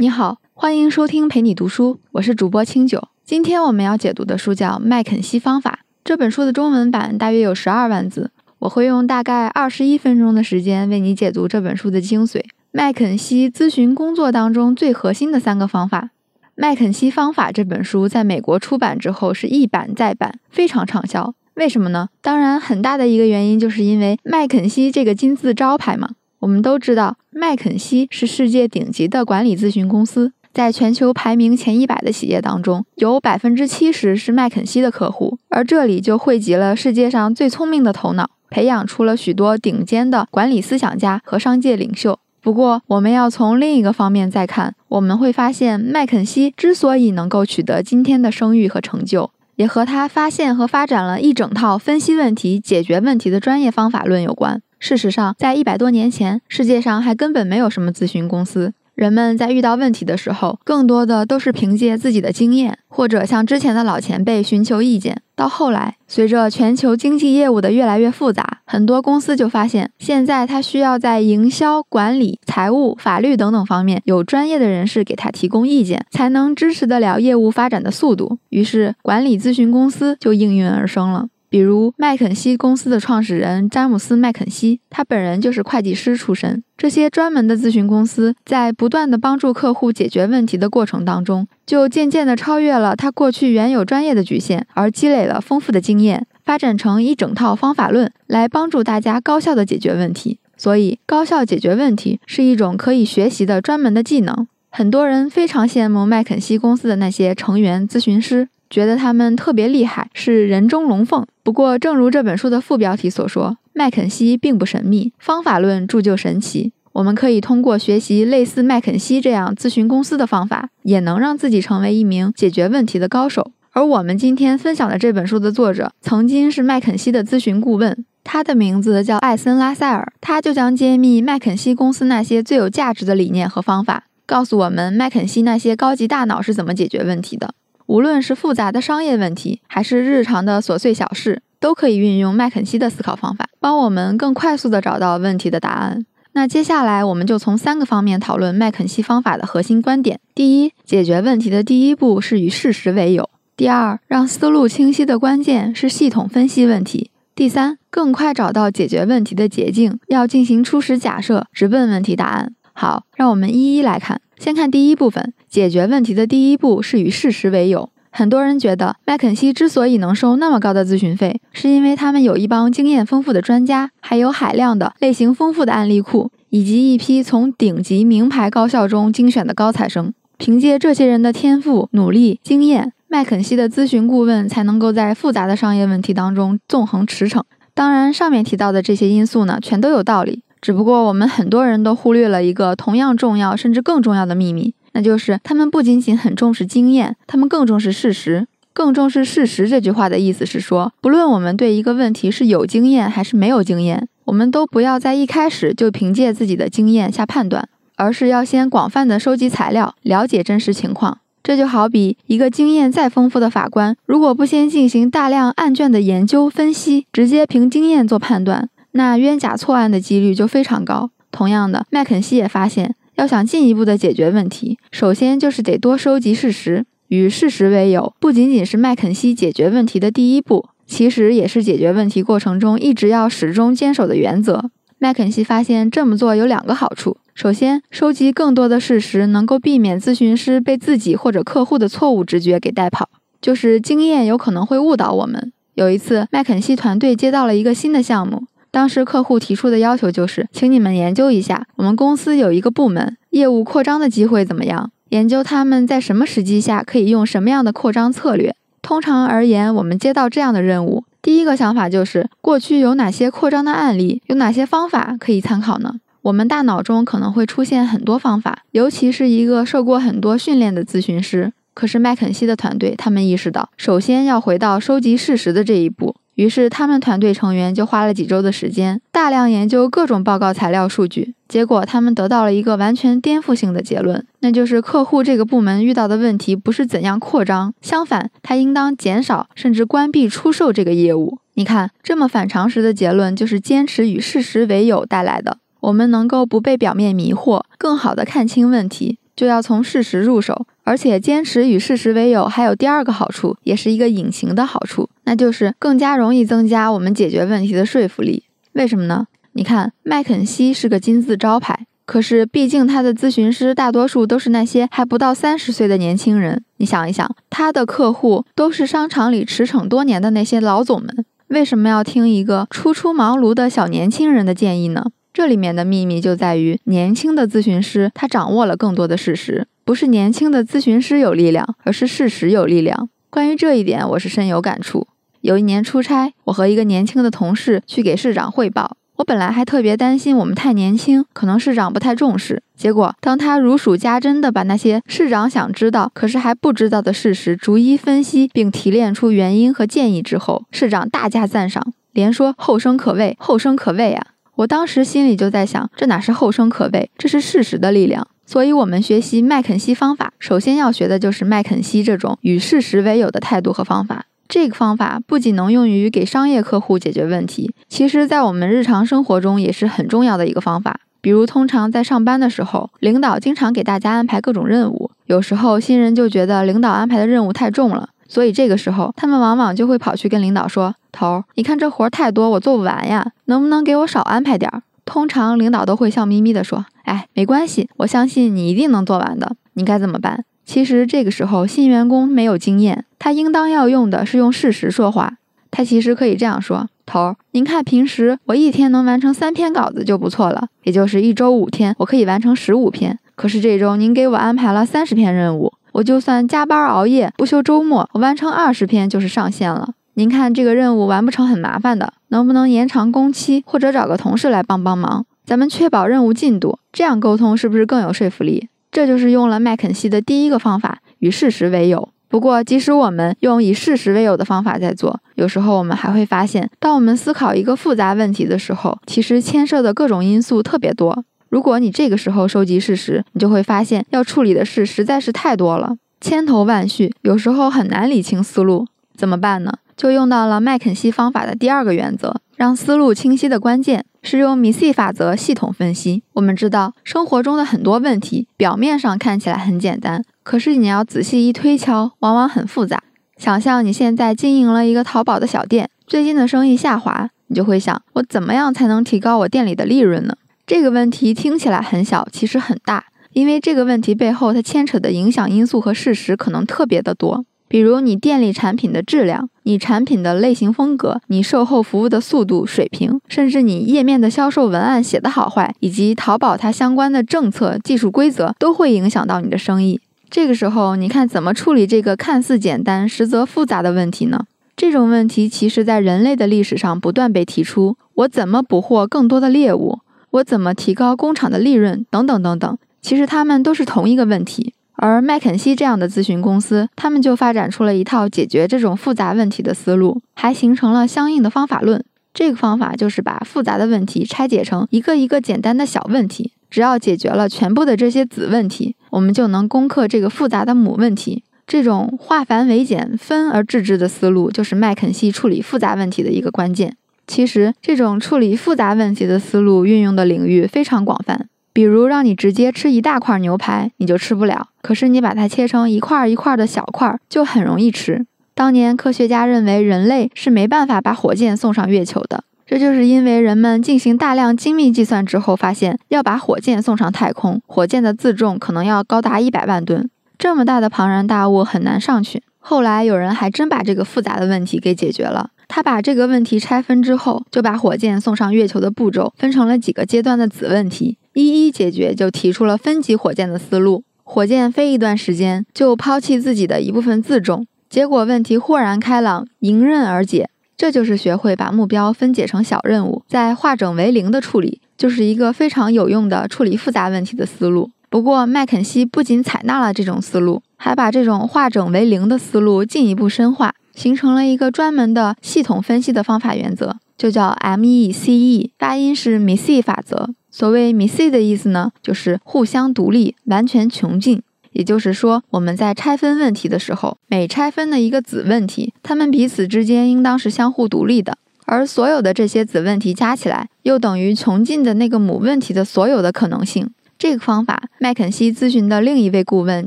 你好，欢迎收听陪你读书，我是主播清酒。今天我们要解读的书叫《麦肯锡方法》。这本书的中文版大约有十二万字，我会用大概二十一分钟的时间为你解读这本书的精髓。麦肯锡咨询工作当中最核心的三个方法，《麦肯锡方法》这本书在美国出版之后是一版再版，非常畅销。为什么呢？当然，很大的一个原因就是因为麦肯锡这个金字招牌嘛。我们都知道，麦肯锡是世界顶级的管理咨询公司。在全球排名前一百的企业当中，有百分之七十是麦肯锡的客户，而这里就汇集了世界上最聪明的头脑，培养出了许多顶尖的管理思想家和商界领袖。不过，我们要从另一个方面再看，我们会发现，麦肯锡之所以能够取得今天的声誉和成就，也和他发现和发展了一整套分析问题、解决问题的专业方法论有关。事实上，在一百多年前，世界上还根本没有什么咨询公司。人们在遇到问题的时候，更多的都是凭借自己的经验，或者向之前的老前辈寻求意见。到后来，随着全球经济业务的越来越复杂，很多公司就发现，现在他需要在营销、管理、财务、法律等等方面有专业的人士给他提供意见，才能支持得了业务发展的速度。于是，管理咨询公司就应运而生了。比如麦肯锡公司的创始人詹姆斯·麦肯锡，他本人就是会计师出身。这些专门的咨询公司在不断的帮助客户解决问题的过程当中，就渐渐的超越了他过去原有专业的局限，而积累了丰富的经验，发展成一整套方法论来帮助大家高效的解决问题。所以，高效解决问题是一种可以学习的专门的技能。很多人非常羡慕麦肯锡公司的那些成员咨询师。觉得他们特别厉害，是人中龙凤。不过，正如这本书的副标题所说，麦肯锡并不神秘，方法论铸就神奇。我们可以通过学习类似麦肯锡这样咨询公司的方法，也能让自己成为一名解决问题的高手。而我们今天分享的这本书的作者，曾经是麦肯锡的咨询顾问，他的名字叫艾森拉塞尔。他就将揭秘麦肯锡公司那些最有价值的理念和方法，告诉我们麦肯锡那些高级大脑是怎么解决问题的。无论是复杂的商业问题，还是日常的琐碎小事，都可以运用麦肯锡的思考方法，帮我们更快速地找到问题的答案。那接下来，我们就从三个方面讨论麦肯锡方法的核心观点：第一，解决问题的第一步是与事实为友；第二，让思路清晰的关键是系统分析问题；第三，更快找到解决问题的捷径，要进行初始假设，直奔问题答案。好，让我们一一来看。先看第一部分，解决问题的第一步是与事实为友。很多人觉得麦肯锡之所以能收那么高的咨询费，是因为他们有一帮经验丰富的专家，还有海量的类型丰富的案例库，以及一批从顶级名牌高校中精选的高材生。凭借这些人的天赋、努力、经验，麦肯锡的咨询顾问才能够在复杂的商业问题当中纵横驰骋。当然，上面提到的这些因素呢，全都有道理。只不过我们很多人都忽略了一个同样重要甚至更重要的秘密，那就是他们不仅仅很重视经验，他们更重视事实。更重视事实这句话的意思是说，不论我们对一个问题是有经验还是没有经验，我们都不要在一开始就凭借自己的经验下判断，而是要先广泛的收集材料，了解真实情况。这就好比一个经验再丰富的法官，如果不先进行大量案卷的研究分析，直接凭经验做判断。那冤假错案的几率就非常高。同样的，麦肯锡也发现，要想进一步的解决问题，首先就是得多收集事实。与事实为友，不仅仅是麦肯锡解决问题的第一步，其实也是解决问题过程中一直要始终坚守的原则。麦肯锡发现这么做有两个好处：首先，收集更多的事实能够避免咨询师被自己或者客户的错误直觉给带跑，就是经验有可能会误导我们。有一次，麦肯锡团队接到了一个新的项目。当时客户提出的要求就是，请你们研究一下，我们公司有一个部门业务扩张的机会怎么样？研究他们在什么时机下可以用什么样的扩张策略。通常而言，我们接到这样的任务，第一个想法就是过去有哪些扩张的案例，有哪些方法可以参考呢？我们大脑中可能会出现很多方法，尤其是一个受过很多训练的咨询师。可是麦肯锡的团队，他们意识到，首先要回到收集事实的这一步。于是，他们团队成员就花了几周的时间，大量研究各种报告材料、数据。结果，他们得到了一个完全颠覆性的结论，那就是客户这个部门遇到的问题不是怎样扩张，相反，他应当减少甚至关闭出售这个业务。你看，这么反常识的结论，就是坚持与事实为友带来的。我们能够不被表面迷惑，更好地看清问题。就要从事实入手，而且坚持与事实为友，还有第二个好处，也是一个隐形的好处，那就是更加容易增加我们解决问题的说服力。为什么呢？你看，麦肯锡是个金字招牌。可是，毕竟他的咨询师大多数都是那些还不到三十岁的年轻人。你想一想，他的客户都是商场里驰骋多年的那些老总们，为什么要听一个初出茅庐的小年轻人的建议呢？这里面的秘密就在于，年轻的咨询师他掌握了更多的事实，不是年轻的咨询师有力量，而是事实有力量。关于这一点，我是深有感触。有一年出差，我和一个年轻的同事去给市长汇报。我本来还特别担心我们太年轻，可能市长不太重视。结果，当他如数家珍地把那些市长想知道可是还不知道的事实逐一分析，并提炼出原因和建议之后，市长大加赞赏，连说后生可畏，后生可畏啊！我当时心里就在想，这哪是后生可畏，这是事实的力量。所以，我们学习麦肯锡方法，首先要学的就是麦肯锡这种与事实为友的态度和方法。这个方法不仅能用于给商业客户解决问题，其实，在我们日常生活中也是很重要的一个方法。比如，通常在上班的时候，领导经常给大家安排各种任务，有时候新人就觉得领导安排的任务太重了，所以这个时候他们往往就会跑去跟领导说：“头，你看这活太多，我做不完呀，能不能给我少安排点儿？”通常领导都会笑眯眯地说：“哎，没关系，我相信你一定能做完的。”你该怎么办？其实这个时候，新员工没有经验，他应当要用的是用事实说话。他其实可以这样说：“头儿，您看平时我一天能完成三篇稿子就不错了，也就是一周五天，我可以完成十五篇。可是这周您给我安排了三十篇任务，我就算加班熬夜不休周末，我完成二十篇就是上限了。您看这个任务完不成很麻烦的，能不能延长工期，或者找个同事来帮帮忙？咱们确保任务进度，这样沟通是不是更有说服力？”这就是用了麦肯锡的第一个方法，与事实为友。不过，即使我们用以事实为友的方法在做，有时候我们还会发现，当我们思考一个复杂问题的时候，其实牵涉的各种因素特别多。如果你这个时候收集事实，你就会发现要处理的事实在是太多了，千头万绪，有时候很难理清思路。怎么办呢？就用到了麦肯锡方法的第二个原则。让思路清晰的关键是用米 C 法则系统分析。我们知道生活中的很多问题表面上看起来很简单，可是你要仔细一推敲，往往很复杂。想象你现在经营了一个淘宝的小店，最近的生意下滑，你就会想：我怎么样才能提高我店里的利润呢？这个问题听起来很小，其实很大，因为这个问题背后它牵扯的影响因素和事实可能特别的多。比如你店里产品的质量、你产品的类型风格、你售后服务的速度水平，甚至你页面的销售文案写的好坏，以及淘宝它相关的政策、技术规则，都会影响到你的生意。这个时候，你看怎么处理这个看似简单实则复杂的问题呢？这种问题其实在人类的历史上不断被提出：我怎么捕获更多的猎物？我怎么提高工厂的利润？等等等等。其实它们都是同一个问题。而麦肯锡这样的咨询公司，他们就发展出了一套解决这种复杂问题的思路，还形成了相应的方法论。这个方法就是把复杂的问题拆解成一个一个简单的小问题，只要解决了全部的这些子问题，我们就能攻克这个复杂的母问题。这种化繁为简、分而治之的思路，就是麦肯锡处理复杂问题的一个关键。其实，这种处理复杂问题的思路运用的领域非常广泛。比如让你直接吃一大块牛排，你就吃不了；可是你把它切成一块一块的小块，就很容易吃。当年科学家认为人类是没办法把火箭送上月球的，这就是因为人们进行大量精密计算之后，发现要把火箭送上太空，火箭的自重可能要高达一百万吨，这么大的庞然大物很难上去。后来有人还真把这个复杂的问题给解决了。他把这个问题拆分之后，就把火箭送上月球的步骤分成了几个阶段的子问题。一一解决，就提出了分级火箭的思路。火箭飞一段时间，就抛弃自己的一部分自重，结果问题豁然开朗，迎刃而解。这就是学会把目标分解成小任务，再化整为零的处理，就是一个非常有用的处理复杂问题的思路。不过，麦肯锡不仅采纳了这种思路，还把这种化整为零的思路进一步深化，形成了一个专门的系统分析的方法原则，就叫 MECE，发音是 MECE 法则。所谓 m i s 的意思呢，就是互相独立、完全穷尽。也就是说，我们在拆分问题的时候，每拆分的一个子问题，它们彼此之间应当是相互独立的。而所有的这些子问题加起来，又等于穷尽的那个母问题的所有的可能性。这个方法，麦肯锡咨询的另一位顾问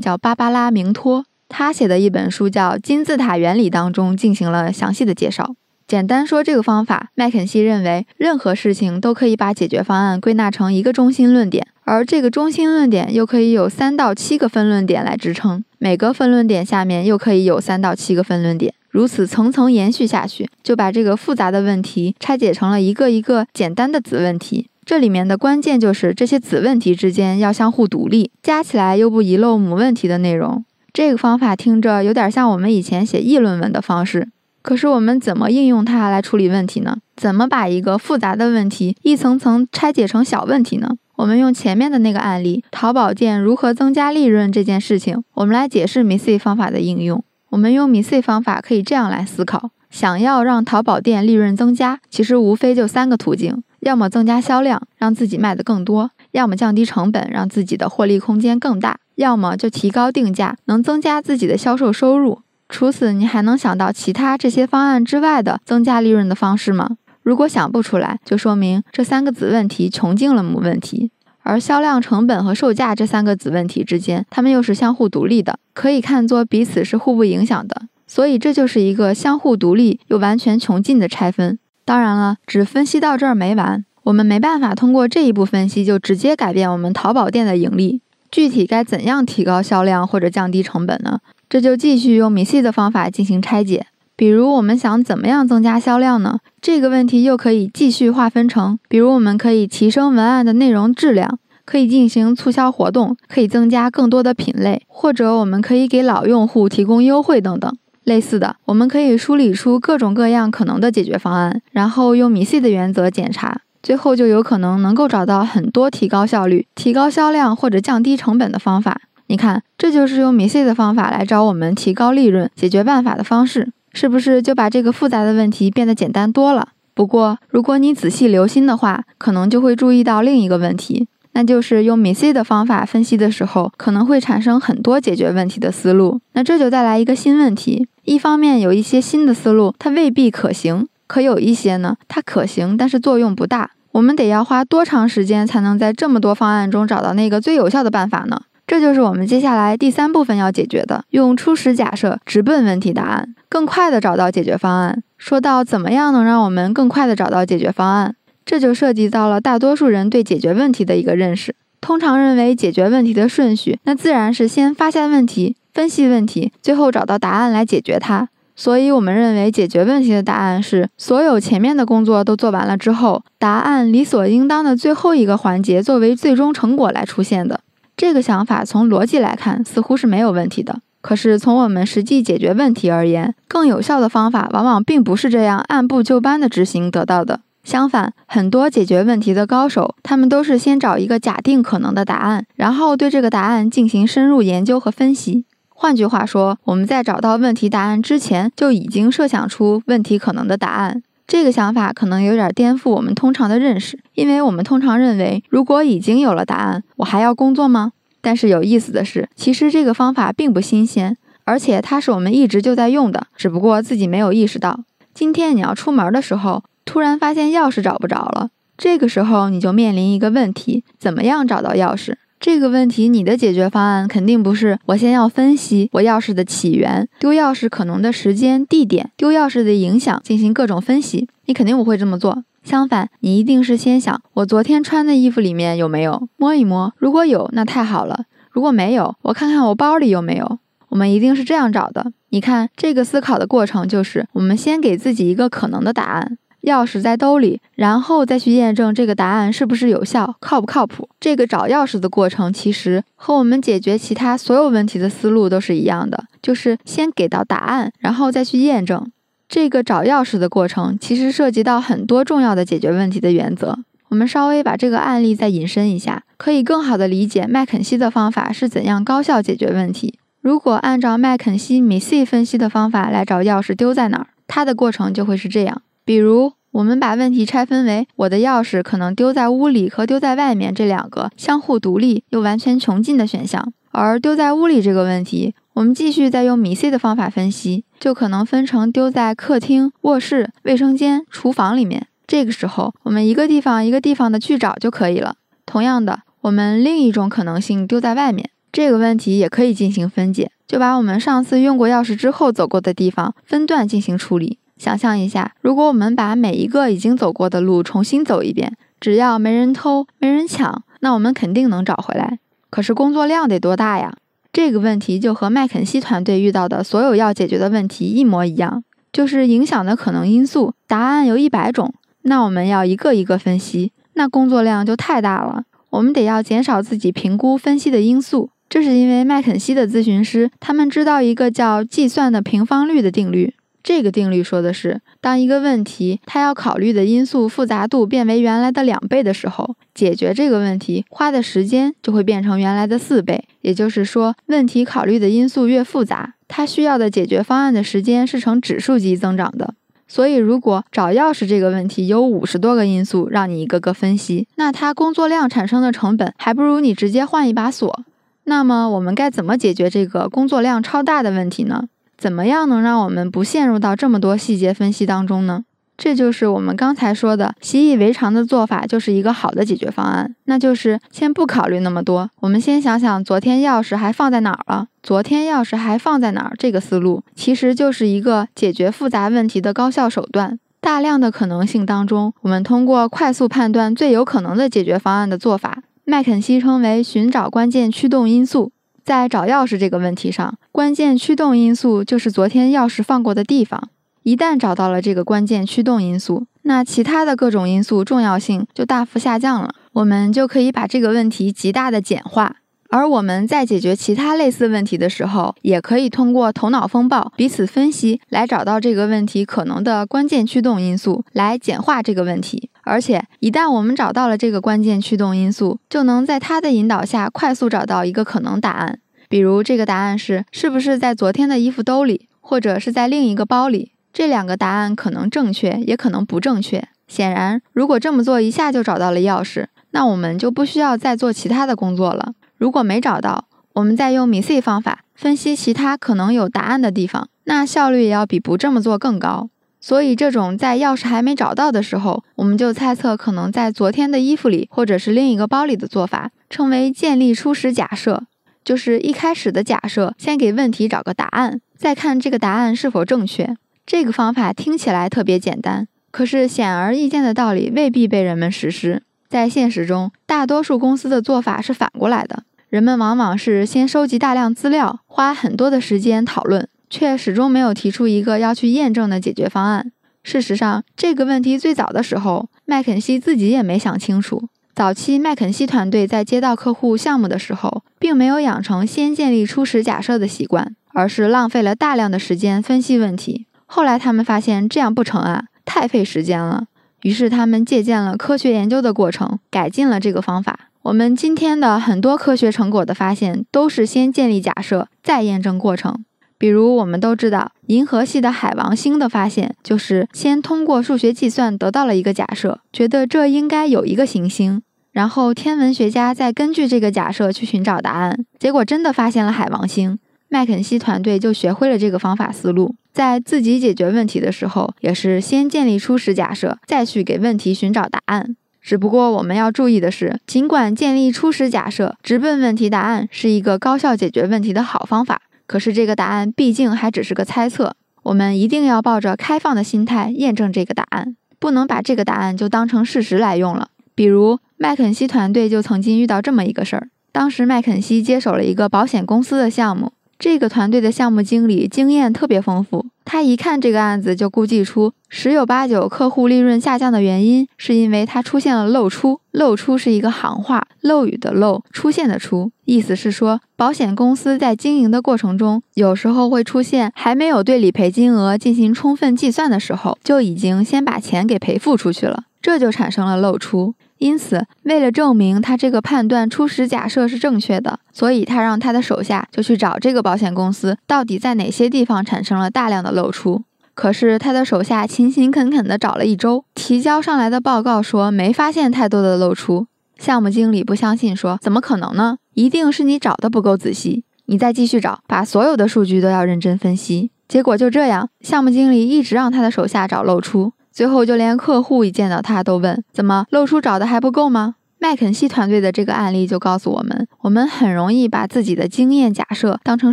叫芭芭拉·明托，他写的一本书叫《金字塔原理》当中进行了详细的介绍。简单说，这个方法，麦肯锡认为，任何事情都可以把解决方案归纳成一个中心论点，而这个中心论点又可以有三到七个分论点来支撑，每个分论点下面又可以有三到七个分论点，如此层层延续下去，就把这个复杂的问题拆解成了一个一个简单的子问题。这里面的关键就是这些子问题之间要相互独立，加起来又不遗漏母问题的内容。这个方法听着有点像我们以前写议论文的方式。可是我们怎么应用它来处理问题呢？怎么把一个复杂的问题一层层拆解成小问题呢？我们用前面的那个案例，淘宝店如何增加利润这件事情，我们来解释米 C 方法的应用。我们用米 C 方法可以这样来思考：想要让淘宝店利润增加，其实无非就三个途径：要么增加销量，让自己卖得更多；要么降低成本，让自己的获利空间更大；要么就提高定价，能增加自己的销售收入。除此，你还能想到其他这些方案之外的增加利润的方式吗？如果想不出来，就说明这三个子问题穷尽了母问题。而销量、成本和售价这三个子问题之间，它们又是相互独立的，可以看作彼此是互不影响的。所以，这就是一个相互独立又完全穷尽的拆分。当然了，只分析到这儿没完，我们没办法通过这一步分析就直接改变我们淘宝店的盈利。具体该怎样提高销量或者降低成本呢？这就继续用米 C 的方法进行拆解。比如，我们想怎么样增加销量呢？这个问题又可以继续划分成：比如，我们可以提升文案的内容质量，可以进行促销活动，可以增加更多的品类，或者我们可以给老用户提供优惠等等。类似的，我们可以梳理出各种各样可能的解决方案，然后用米 C 的原则检查，最后就有可能能够找到很多提高效率、提高销量或者降低成本的方法。你看，这就是用米 C 的方法来找我们提高利润、解决办法的方式，是不是就把这个复杂的问题变得简单多了？不过，如果你仔细留心的话，可能就会注意到另一个问题，那就是用米 C 的方法分析的时候，可能会产生很多解决问题的思路。那这就带来一个新问题：一方面有一些新的思路，它未必可行；可有一些呢，它可行，但是作用不大。我们得要花多长时间才能在这么多方案中找到那个最有效的办法呢？这就是我们接下来第三部分要解决的，用初始假设直奔问题答案，更快的找到解决方案。说到怎么样能让我们更快的找到解决方案，这就涉及到了大多数人对解决问题的一个认识。通常认为解决问题的顺序，那自然是先发现问题，分析问题，最后找到答案来解决它。所以，我们认为解决问题的答案是所有前面的工作都做完了之后，答案理所应当的最后一个环节作为最终成果来出现的。这个想法从逻辑来看似乎是没有问题的，可是从我们实际解决问题而言，更有效的方法往往并不是这样按部就班的执行得到的。相反，很多解决问题的高手，他们都是先找一个假定可能的答案，然后对这个答案进行深入研究和分析。换句话说，我们在找到问题答案之前，就已经设想出问题可能的答案。这个想法可能有点颠覆我们通常的认识，因为我们通常认为，如果已经有了答案，我还要工作吗？但是有意思的是，其实这个方法并不新鲜，而且它是我们一直就在用的，只不过自己没有意识到。今天你要出门的时候，突然发现钥匙找不着了，这个时候你就面临一个问题：怎么样找到钥匙？这个问题，你的解决方案肯定不是我先要分析我钥匙的起源、丢钥匙可能的时间、地点、丢钥匙的影响，进行各种分析。你肯定不会这么做。相反，你一定是先想我昨天穿的衣服里面有没有，摸一摸，如果有，那太好了；如果没有，我看看我包里有没有。我们一定是这样找的。你看，这个思考的过程就是，我们先给自己一个可能的答案。钥匙在兜里，然后再去验证这个答案是不是有效、靠不靠谱。这个找钥匙的过程，其实和我们解决其他所有问题的思路都是一样的，就是先给到答案，然后再去验证。这个找钥匙的过程，其实涉及到很多重要的解决问题的原则。我们稍微把这个案例再引申一下，可以更好的理解麦肯锡的方法是怎样高效解决问题。如果按照麦肯锡米 C 分析的方法来找钥匙丢在哪儿，它的过程就会是这样。比如，我们把问题拆分为我的钥匙可能丢在屋里和丢在外面这两个相互独立又完全穷尽的选项。而丢在屋里这个问题，我们继续再用米 C 的方法分析，就可能分成丢在客厅、卧室、卫生间、厨房里面。这个时候，我们一个地方一个地方的去找就可以了。同样的，我们另一种可能性丢在外面。这个问题也可以进行分解，就把我们上次用过钥匙之后走过的地方分段进行处理。想象一下，如果我们把每一个已经走过的路重新走一遍，只要没人偷、没人抢，那我们肯定能找回来。可是工作量得多大呀？这个问题就和麦肯锡团队遇到的所有要解决的问题一模一样，就是影响的可能因素，答案有一百种，那我们要一个一个分析，那工作量就太大了。我们得要减少自己评估分析的因素。这是因为麦肯锡的咨询师，他们知道一个叫计算的平方率的定律。这个定律说的是，当一个问题它要考虑的因素复杂度变为原来的两倍的时候，解决这个问题花的时间就会变成原来的四倍。也就是说，问题考虑的因素越复杂，它需要的解决方案的时间是呈指数级增长的。所以，如果找钥匙这个问题有五十多个因素让你一个个分析，那它工作量产生的成本还不如你直接换一把锁。那么我们该怎么解决这个工作量超大的问题呢？怎么样能让我们不陷入到这么多细节分析当中呢？这就是我们刚才说的习以为常的做法，就是一个好的解决方案。那就是先不考虑那么多，我们先想想昨天钥匙还放在哪儿了。昨天钥匙还放在哪儿？这个思路其实就是一个解决复杂问题的高效手段。大量的可能性当中，我们通过快速判断最有可能的解决方案的做法。麦肯锡称为寻找关键驱动因素，在找钥匙这个问题上，关键驱动因素就是昨天钥匙放过的地方。一旦找到了这个关键驱动因素，那其他的各种因素重要性就大幅下降了，我们就可以把这个问题极大的简化。而我们在解决其他类似问题的时候，也可以通过头脑风暴彼此分析，来找到这个问题可能的关键驱动因素，来简化这个问题。而且，一旦我们找到了这个关键驱动因素，就能在它的引导下快速找到一个可能答案。比如，这个答案是是不是在昨天的衣服兜里，或者是在另一个包里？这两个答案可能正确，也可能不正确。显然，如果这么做一下就找到了钥匙，那我们就不需要再做其他的工作了。如果没找到，我们再用米 C 方法分析其他可能有答案的地方，那效率也要比不这么做更高。所以，这种在钥匙还没找到的时候，我们就猜测可能在昨天的衣服里或者是另一个包里的做法，称为建立初始假设，就是一开始的假设，先给问题找个答案，再看这个答案是否正确。这个方法听起来特别简单，可是显而易见的道理未必被人们实施。在现实中，大多数公司的做法是反过来的。人们往往是先收集大量资料，花很多的时间讨论，却始终没有提出一个要去验证的解决方案。事实上，这个问题最早的时候，麦肯锡自己也没想清楚。早期麦肯锡团队在接到客户项目的时候，并没有养成先建立初始假设的习惯，而是浪费了大量的时间分析问题。后来他们发现这样不成啊，太费时间了。于是他们借鉴了科学研究的过程，改进了这个方法。我们今天的很多科学成果的发现，都是先建立假设，再验证过程。比如，我们都知道银河系的海王星的发现，就是先通过数学计算得到了一个假设，觉得这应该有一个行星，然后天文学家再根据这个假设去寻找答案，结果真的发现了海王星。麦肯锡团队就学会了这个方法思路，在自己解决问题的时候，也是先建立初始假设，再去给问题寻找答案。只不过我们要注意的是，尽管建立初始假设、直奔问题答案是一个高效解决问题的好方法，可是这个答案毕竟还只是个猜测。我们一定要抱着开放的心态验证这个答案，不能把这个答案就当成事实来用了。比如麦肯锡团队就曾经遇到这么一个事儿：当时麦肯锡接手了一个保险公司的项目。这个团队的项目经理经验特别丰富，他一看这个案子就估计出十有八九客户利润下降的原因是因为他出现了漏出。漏出是一个行话，漏雨的漏，出现的出，意思是说保险公司在经营的过程中，有时候会出现还没有对理赔金额进行充分计算的时候，就已经先把钱给赔付出去了，这就产生了漏出。因此，为了证明他这个判断初始假设是正确的，所以他让他的手下就去找这个保险公司到底在哪些地方产生了大量的漏出。可是他的手下勤勤恳恳地找了一周，提交上来的报告说没发现太多的漏出。项目经理不相信，说怎么可能呢？一定是你找的不够仔细，你再继续找，把所有的数据都要认真分析。结果就这样，项目经理一直让他的手下找漏出。最后，就连客户一见到他都问：“怎么漏出找的还不够吗？”麦肯锡团队的这个案例就告诉我们，我们很容易把自己的经验假设当成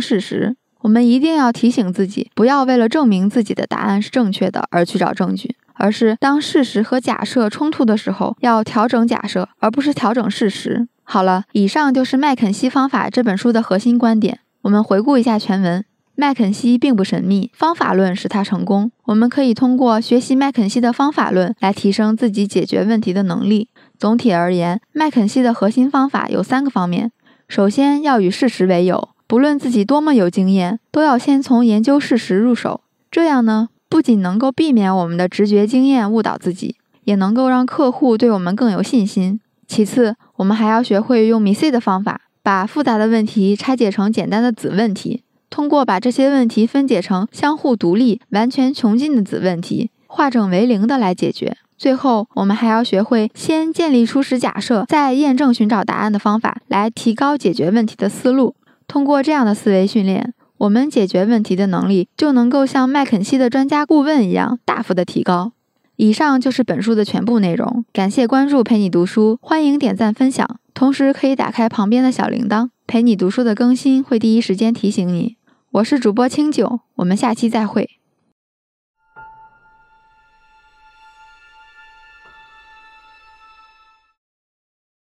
事实。我们一定要提醒自己，不要为了证明自己的答案是正确的而去找证据，而是当事实和假设冲突的时候，要调整假设，而不是调整事实。好了，以上就是麦肯锡方法这本书的核心观点。我们回顾一下全文：麦肯锡并不神秘，方法论使他成功。我们可以通过学习麦肯锡的方法论来提升自己解决问题的能力。总体而言，麦肯锡的核心方法有三个方面：首先要与事实为友。不论自己多么有经验，都要先从研究事实入手。这样呢，不仅能够避免我们的直觉经验误导自己，也能够让客户对我们更有信心。其次，我们还要学会用 MIS 的方法，把复杂的问题拆解成简单的子问题，通过把这些问题分解成相互独立、完全穷尽的子问题，化整为零的来解决。最后，我们还要学会先建立初始假设，再验证寻找答案的方法，来提高解决问题的思路。通过这样的思维训练，我们解决问题的能力就能够像麦肯锡的专家顾问一样大幅的提高。以上就是本书的全部内容，感谢关注陪你读书，欢迎点赞分享，同时可以打开旁边的小铃铛，陪你读书的更新会第一时间提醒你。我是主播清酒，我们下期再会。